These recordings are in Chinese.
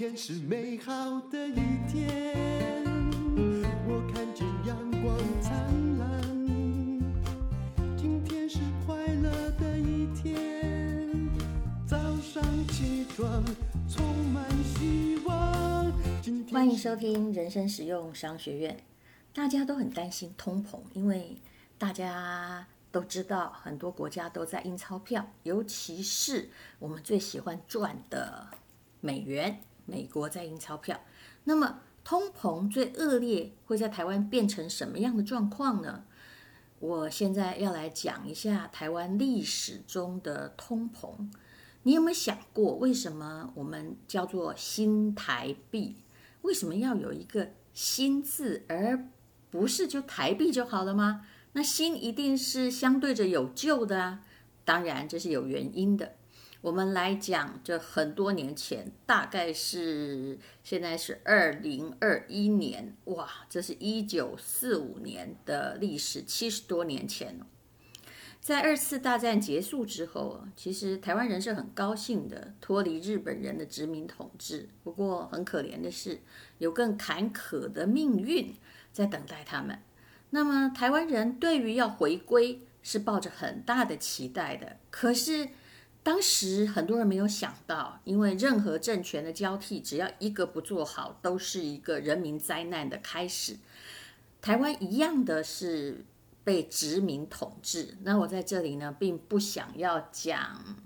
天是美好的一天，我看见阳光灿烂。今天是快乐的一天，早上起床充满希望今。欢迎收听人生实用商学院。大家都很担心通膨，因为大家都知道很多国家都在印钞票，尤其是我们最喜欢赚的美元。美国在印钞票，那么通膨最恶劣会在台湾变成什么样的状况呢？我现在要来讲一下台湾历史中的通膨。你有没有想过，为什么我们叫做新台币？为什么要有一个新字，而不是就台币就好了吗？那新一定是相对着有旧的啊，当然这是有原因的。我们来讲，这很多年前，大概是现在是二零二一年，哇，这是一九四五年的历史，七十多年前。在二次大战结束之后，其实台湾人是很高兴的，脱离日本人的殖民统治。不过很可怜的是，有更坎坷的命运在等待他们。那么台湾人对于要回归是抱着很大的期待的，可是。当时很多人没有想到，因为任何政权的交替，只要一个不做好，都是一个人民灾难的开始。台湾一样的是被殖民统治。那我在这里呢，并不想要讲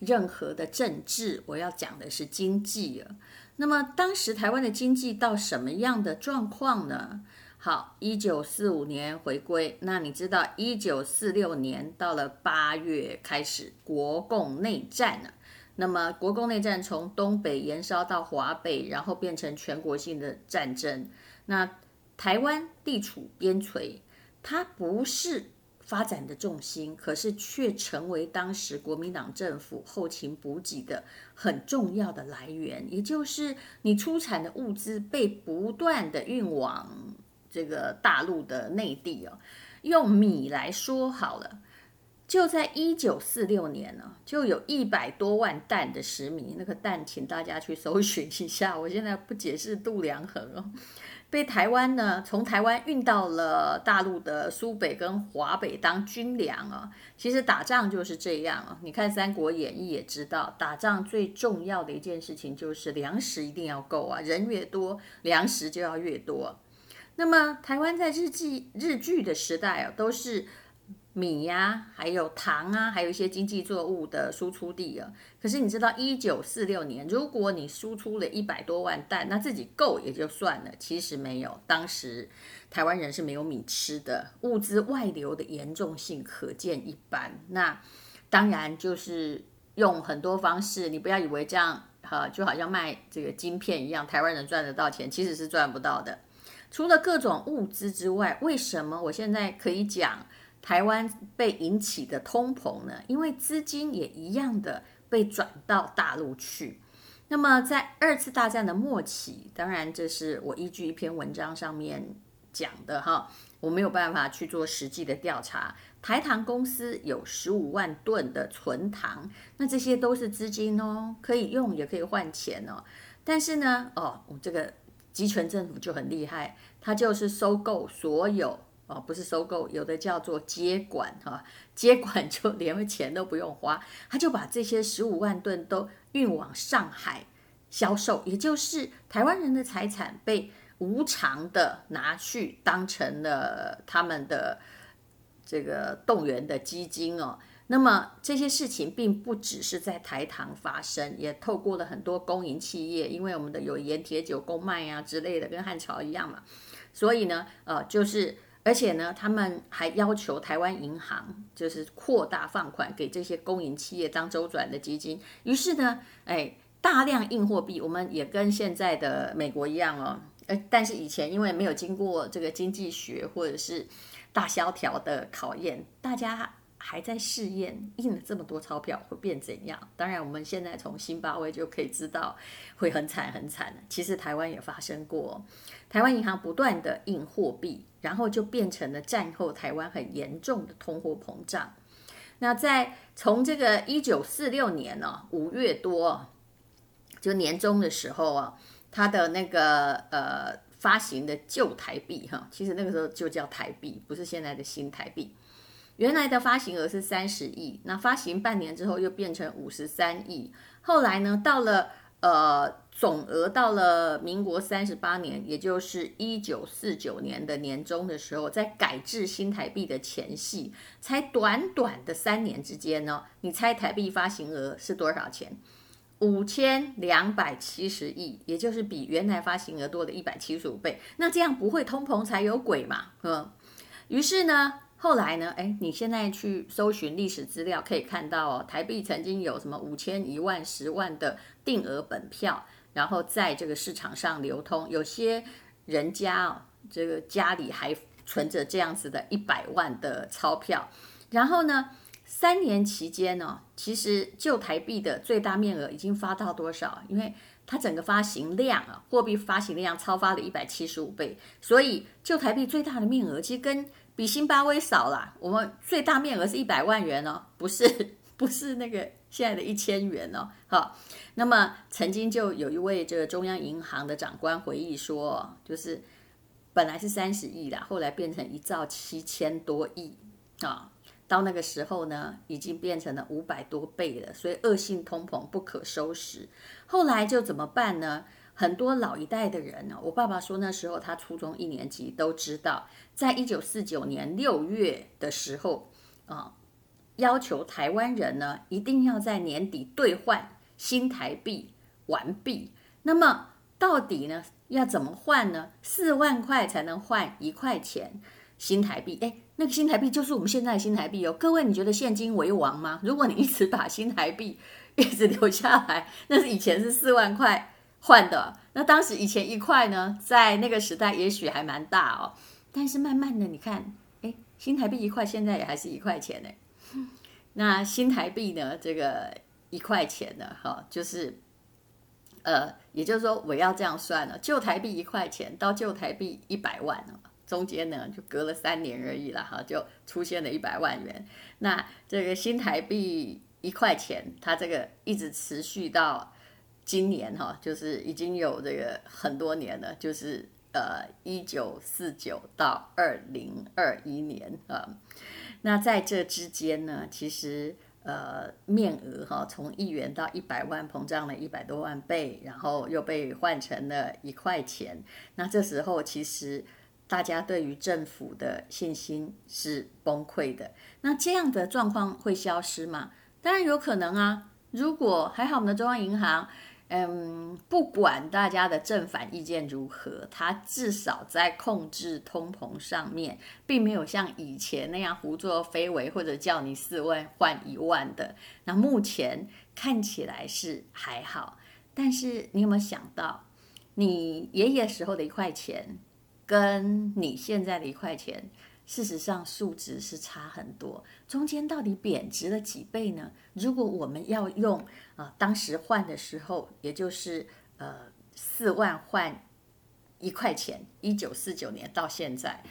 任何的政治，我要讲的是经济了。那么当时台湾的经济到什么样的状况呢？好，一九四五年回归，那你知道一九四六年到了八月开始国共内战了。那么国共内战从东北延烧到华北，然后变成全国性的战争。那台湾地处边陲，它不是发展的重心，可是却成为当时国民党政府后勤补给的很重要的来源，也就是你出产的物资被不断的运往。这个大陆的内地哦，用米来说好了，就在一九四六年呢，就有一百多万担的食米。那个担，请大家去搜寻一下。我现在不解释度量衡哦，被台湾呢从台湾运到了大陆的苏北跟华北当军粮啊。其实打仗就是这样啊。你看《三国演义》也知道，打仗最重要的一件事情就是粮食一定要够啊，人越多，粮食就要越多。那么，台湾在日据日据的时代哦，都是米呀、还有糖啊，还有一些经济作物的输出地啊。可是你知道，一九四六年，如果你输出了一百多万担，那自己够也就算了。其实没有，当时台湾人是没有米吃的，物资外流的严重性可见一斑。那当然就是用很多方式，你不要以为这样哈，就好像卖这个晶片一样，台湾人赚得到钱，其实是赚不到的。除了各种物资之外，为什么我现在可以讲台湾被引起的通膨呢？因为资金也一样的被转到大陆去。那么在二次大战的末期，当然这是我依据一篇文章上面讲的哈，我没有办法去做实际的调查。台糖公司有十五万吨的存糖，那这些都是资金哦，可以用也可以换钱哦。但是呢，哦，我这个。集权政府就很厉害，他就是收购所有哦，不是收购，有的叫做接管哈，接管就连钱都不用花，他就把这些十五万吨都运往上海销售，也就是台湾人的财产被无偿的拿去当成了他们的这个动员的基金哦。那么这些事情并不只是在台糖发生，也透过了很多公营企业，因为我们的有盐、铁、酒、公卖呀之类的，跟汉朝一样嘛。所以呢，呃，就是而且呢，他们还要求台湾银行就是扩大放款给这些公营企业当周转的基金。于是呢，哎，大量印货币，我们也跟现在的美国一样哦。呃，但是以前因为没有经过这个经济学或者是大萧条的考验，大家。还在试验印了这么多钞票会变怎样？当然，我们现在从辛巴威就可以知道会很惨很惨。其实台湾也发生过，台湾银行不断的印货币，然后就变成了战后台湾很严重的通货膨胀。那在从这个一九四六年呢、哦、五月多就年终的时候啊，它的那个呃发行的旧台币哈，其实那个时候就叫台币，不是现在的新台币。原来的发行额是三十亿，那发行半年之后又变成五十三亿，后来呢，到了呃总额到了民国三十八年，也就是一九四九年的年终的时候，在改制新台币的前夕，才短短的三年之间呢，你猜台币发行额是多少钱？五千两百七十亿，也就是比原来发行额多了一百七十五倍。那这样不会通膨才有鬼嘛？嗯，于是呢。后来呢？哎，你现在去搜寻历史资料，可以看到哦，台币曾经有什么五千、一万、十万的定额本票，然后在这个市场上流通。有些人家哦，这个家里还存着这样子的一百万的钞票。然后呢，三年期间呢，其实旧台币的最大面额已经发到多少？因为它整个发行量啊，货币发行量超发了一百七十五倍，所以旧台币最大的面额其实跟比辛巴威少啦，我们最大面额是一百万元哦，不是不是那个现在的一千元哦。好，那么曾经就有一位这个中央银行的长官回忆说，就是本来是三十亿啦，后来变成一兆七千多亿啊，到那个时候呢，已经变成了五百多倍了，所以恶性通膨不可收拾。后来就怎么办呢？很多老一代的人呢，我爸爸说那时候他初中一年级都知道，在一九四九年六月的时候啊，要求台湾人呢一定要在年底兑换新台币完毕。那么到底呢要怎么换呢？四万块才能换一块钱新台币。哎，那个新台币就是我们现在的新台币哦。各位，你觉得现金为王吗？如果你一直把新台币一直留下来，那是以前是四万块。换的，那当时以前一块呢，在那个时代也许还蛮大哦，但是慢慢的你看，哎，新台币一块现在也还是一块钱呢。那新台币呢，这个一块钱呢，哈，就是，呃，也就是说我要这样算了，旧台币一块钱到旧台币一百万哦，中间呢就隔了三年而已了哈，就出现了一百万元。那这个新台币一块钱，它这个一直持续到。今年哈，就是已经有这个很多年了，就是呃一九四九到二零二一年啊。那在这之间呢，其实呃面额哈从一元到一百万膨胀了一百多万倍，然后又被换成了一块钱。那这时候其实大家对于政府的信心是崩溃的。那这样的状况会消失吗？当然有可能啊。如果还好，我们的中央银行。嗯，不管大家的正反意见如何，它至少在控制通膨上面，并没有像以前那样胡作非为，或者叫你四万换一万的。那目前看起来是还好，但是你有没有想到，你爷爷时候的一块钱，跟你现在的一块钱？事实上，数值是差很多，中间到底贬值了几倍呢？如果我们要用啊、呃，当时换的时候，也就是呃四万换一块钱，一九四九年到现在，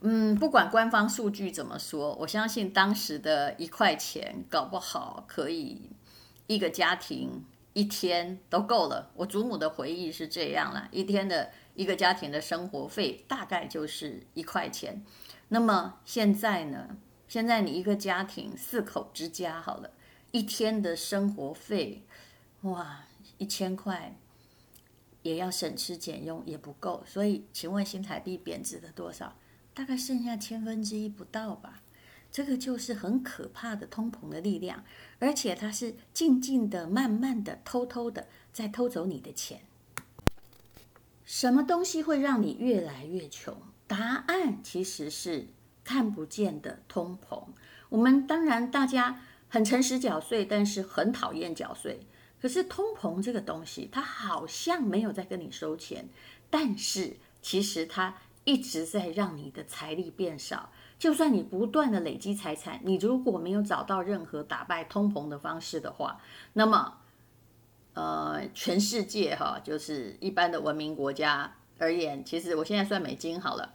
嗯，不管官方数据怎么说，我相信当时的一块钱搞不好可以一个家庭一天都够了。我祖母的回忆是这样啦，一天的一个家庭的生活费大概就是一块钱。那么现在呢？现在你一个家庭四口之家好了，一天的生活费，哇，一千块也要省吃俭用也不够。所以，请问新台币贬值了多少？大概剩下千分之一不到吧。这个就是很可怕的通膨的力量，而且它是静静的、慢慢的、偷偷的在偷走你的钱。什么东西会让你越来越穷？答案其实是看不见的通膨。我们当然大家很诚实缴税，但是很讨厌缴税。可是通膨这个东西，它好像没有在跟你收钱，但是其实它一直在让你的财力变少。就算你不断的累积财产，你如果没有找到任何打败通膨的方式的话，那么呃，全世界哈，就是一般的文明国家而言，其实我现在算美金好了。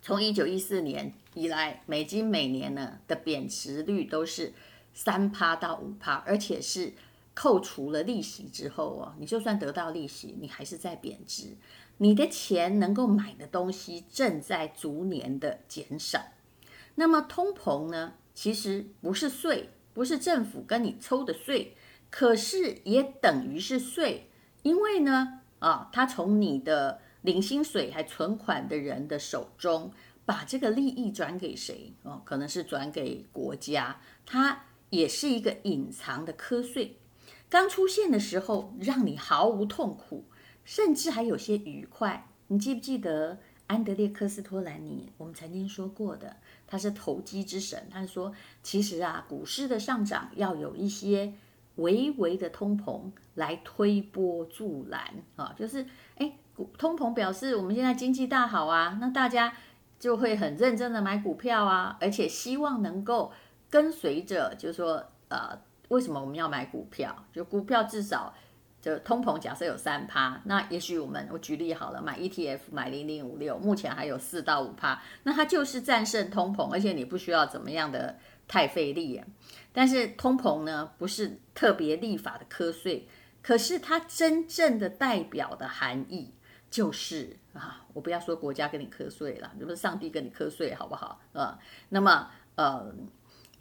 从一九一四年以来，美金每年呢的贬值率都是三趴到五趴，而且是扣除了利息之后哦，你就算得到利息，你还是在贬值。你的钱能够买的东西正在逐年的减少。那么通膨呢？其实不是税，不是政府跟你抽的税，可是也等于是税，因为呢，啊，他从你的领薪水还存款的人的手中，把这个利益转给谁？哦，可能是转给国家，它也是一个隐藏的课税。刚出现的时候，让你毫无痛苦，甚至还有些愉快。你记不记得安德烈克斯托兰尼？我们曾经说过的，他是投机之神。他说，其实啊，股市的上涨要有一些微微的通膨来推波助澜啊，就是哎，股通膨表示我们现在经济大好啊，那大家就会很认真的买股票啊，而且希望能够跟随着，就是说呃。为什么我们要买股票？就股票至少就通膨，假设有三趴，那也许我们我举例好了，买 ETF 买零零五六，目前还有四到五趴，那它就是战胜通膨，而且你不需要怎么样的太费力。但是通膨呢，不是特别立法的课税，可是它真正的代表的含义就是啊，我不要说国家给你课税了，就是上帝给你课税，好不好？啊，那么呃。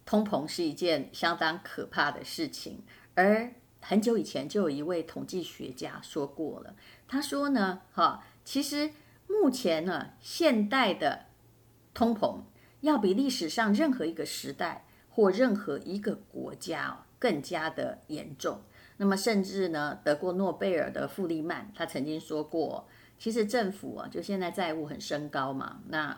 通膨是一件相当可怕的事情，而很久以前就有一位统计学家说过了，他说呢，哈，其实目前呢，现代的通膨要比历史上任何一个时代或任何一个国家更加的严重。那么，甚至呢，得过诺贝尔的富利曼他曾经说过，其实政府啊，就现在债务很升高嘛，那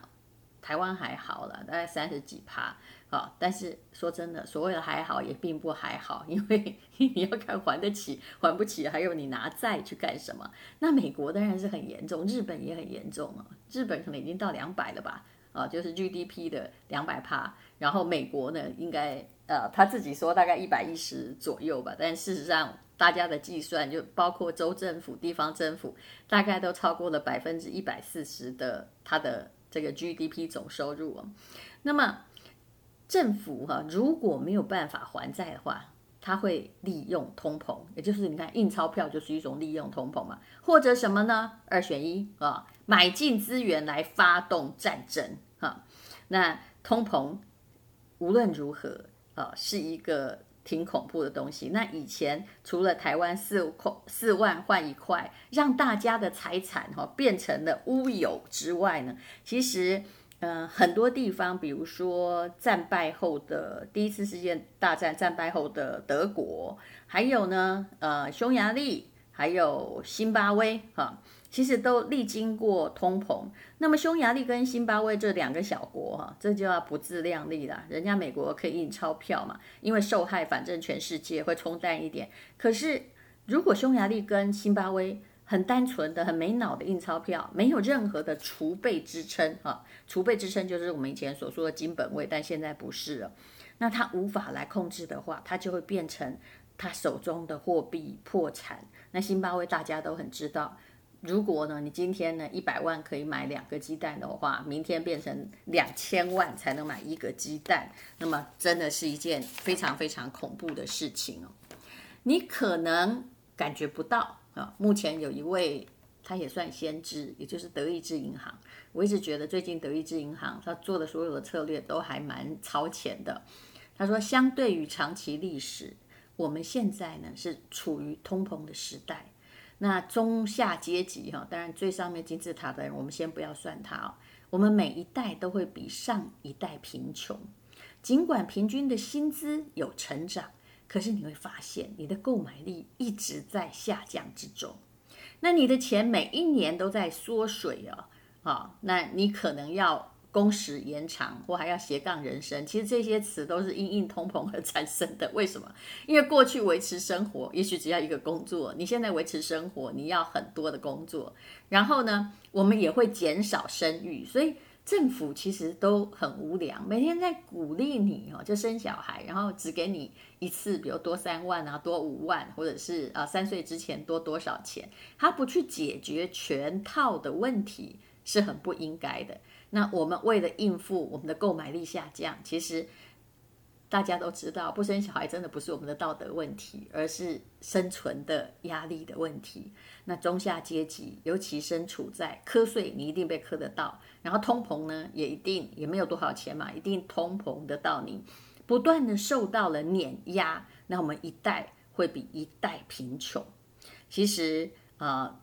台湾还好了，大概三十几趴。啊，但是说真的，所谓的还好也并不还好，因为 你要看还得起还不起，还有你拿债去干什么？那美国当然是很严重，日本也很严重啊，日本可能已经到两百了吧？啊，就是 GDP 的两百趴，然后美国呢，应该呃他自己说大概一百一十左右吧，但事实上大家的计算就包括州政府、地方政府，大概都超过了百分之一百四十的它的这个 GDP 总收入啊，那么。政府哈、如果没有办法还债的话，他会利用通膨，也就是你看印钞票就是一种利用通膨嘛，或者什么呢？二选一啊，买进资源来发动战争哈。那通膨无论如何啊，是一个挺恐怖的东西。那以前除了台湾四块四万换一块，让大家的财产哈变成了乌有之外呢，其实。嗯、很多地方，比如说战败后的第一次世界大战战败后的德国，还有呢，呃，匈牙利，还有辛巴威，哈，其实都历经过通膨。那么匈牙利跟辛巴威这两个小国，哈，这就要不自量力了。人家美国可以印钞票嘛，因为受害反正全世界会冲淡一点。可是如果匈牙利跟辛巴威，很单纯的、很没脑的印钞票，没有任何的储备支撑啊！储备支撑就是我们以前所说的金本位，但现在不是了。那他无法来控制的话，他就会变成他手中的货币破产。那辛巴威大家都很知道，如果呢，你今天呢一百万可以买两个鸡蛋的话，明天变成两千万才能买一个鸡蛋，那么真的是一件非常非常恐怖的事情哦。你可能感觉不到。啊，目前有一位，他也算先知，也就是德意志银行。我一直觉得最近德意志银行他做的所有的策略都还蛮超前的。他说，相对于长期历史，我们现在呢是处于通膨的时代。那中下阶级哈，当然最上面金字塔的人，我们先不要算他哦。我们每一代都会比上一代贫穷，尽管平均的薪资有成长。可是你会发现，你的购买力一直在下降之中。那你的钱每一年都在缩水哦，啊，那你可能要工时延长，或还要斜杠人生。其实这些词都是因应通膨而产生的。为什么？因为过去维持生活也许只要一个工作，你现在维持生活你要很多的工作。然后呢，我们也会减少生育，所以。政府其实都很无良，每天在鼓励你哦，就生小孩，然后只给你一次，比如多三万啊，多五万，或者是啊三岁之前多多少钱，他不去解决全套的问题是很不应该的。那我们为了应付我们的购买力下降，其实大家都知道，不生小孩真的不是我们的道德问题，而是生存的压力的问题。那中下阶级尤其身处在课税，你一定被磕得到，然后通膨呢，也一定也没有多少钱嘛，一定通膨得到你，不断的受到了碾压，那我们一代会比一代贫穷。其实啊、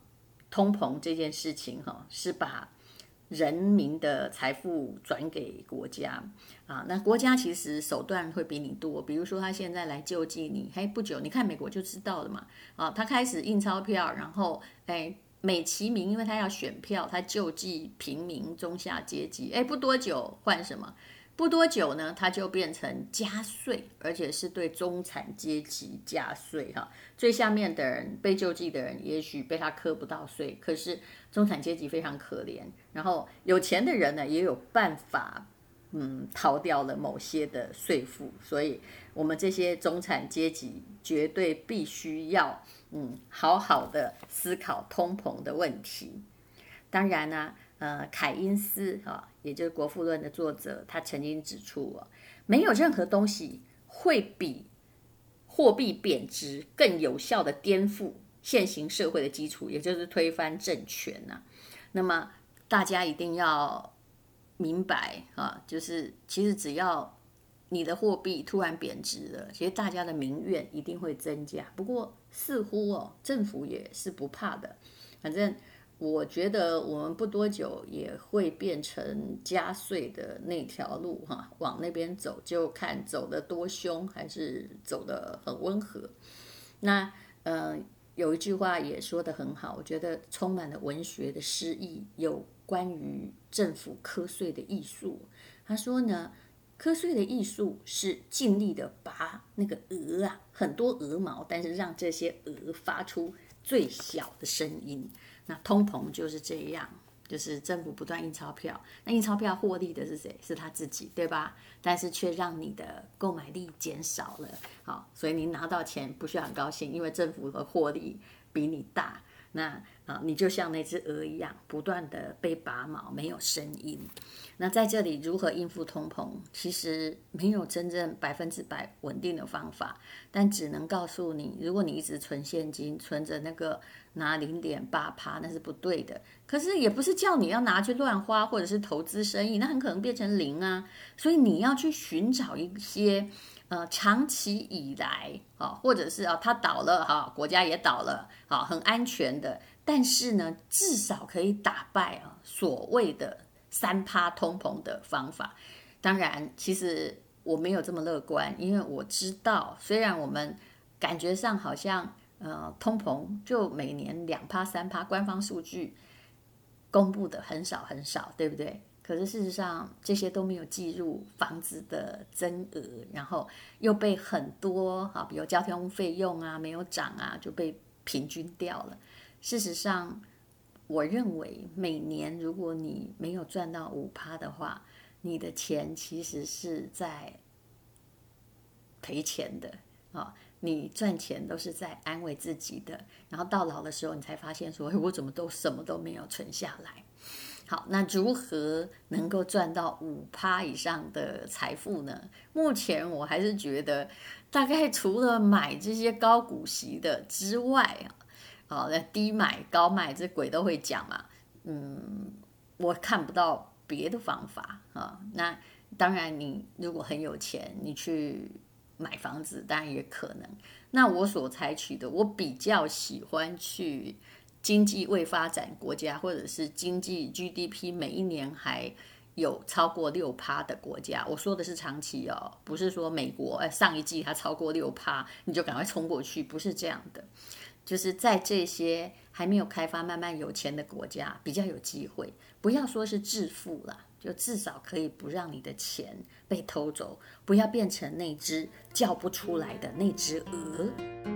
通膨这件事情哈、是把人民的财富转给国家。啊，那国家其实手段会比你多，比如说他现在来救济你，嘿，不久你看美国就知道了嘛，啊，他开始印钞票，然后哎，美其名，因为他要选票，他救济平民中下阶级，哎，不多久换什么？不多久呢，它就变成加税，而且是对中产阶级加税哈。最下面的人被救济的人，也许被他磕不到税，可是中产阶级非常可怜。然后有钱的人呢，也有办法，嗯，逃掉了某些的税负。所以，我们这些中产阶级绝对必须要，嗯，好好的思考通膨的问题。当然呢。呃，凯因斯啊，也就是《国富论》的作者，他曾经指出哦，没有任何东西会比货币贬值更有效地颠覆现行社会的基础，也就是推翻政权呐。那么大家一定要明白啊，就是其实只要你的货币突然贬值了，其实大家的民怨一定会增加。不过似乎哦，政府也是不怕的，反正。我觉得我们不多久也会变成加税的那条路哈，往那边走，就看走得多凶还是走得很温和。那呃，有一句话也说得很好，我觉得充满了文学的诗意，有关于政府课税的艺术。他说呢，课税的艺术是尽力的拔那个鹅啊，很多鹅毛，但是让这些鹅发出最小的声音。那通膨就是这样，就是政府不断印钞票，那印钞票获利的是谁？是他自己，对吧？但是却让你的购买力减少了，好，所以你拿到钱不需要很高兴，因为政府的获利比你大。那啊，你就像那只鹅一样，不断的被拔毛，没有声音。那在这里如何应付通膨？其实没有真正百分之百稳定的方法，但只能告诉你，如果你一直存现金，存着那个拿零点八趴，那是不对的。可是也不是叫你要拿去乱花，或者是投资生意，那很可能变成零啊。所以你要去寻找一些。呃，长期以来，啊，或者是啊，它倒了哈，国家也倒了，好，很安全的，但是呢，至少可以打败啊所谓的三趴通膨的方法。当然，其实我没有这么乐观，因为我知道，虽然我们感觉上好像呃通膨就每年两趴三趴，官方数据公布的很少很少，对不对？可是事实上，这些都没有计入房子的增额，然后又被很多哈，比如交通费用啊没有涨啊，就被平均掉了。事实上，我认为每年如果你没有赚到五趴的话，你的钱其实是在赔钱的啊。你赚钱都是在安慰自己的，然后到老的时候，你才发现说，我怎么都什么都没有存下来。好，那如何能够赚到五趴以上的财富呢？目前我还是觉得，大概除了买这些高股息的之外啊，好，那低买高卖，这鬼都会讲嘛。嗯，我看不到别的方法啊。那当然，你如果很有钱，你去买房子，当然也可能。那我所采取的，我比较喜欢去。经济未发展国家，或者是经济 GDP 每一年还有超过六趴的国家，我说的是长期哦，不是说美国哎上一季它超过六趴，你就赶快冲过去，不是这样的。就是在这些还没有开发、慢慢有钱的国家，比较有机会。不要说是致富了，就至少可以不让你的钱被偷走，不要变成那只叫不出来的那只鹅。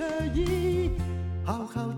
可以，好好。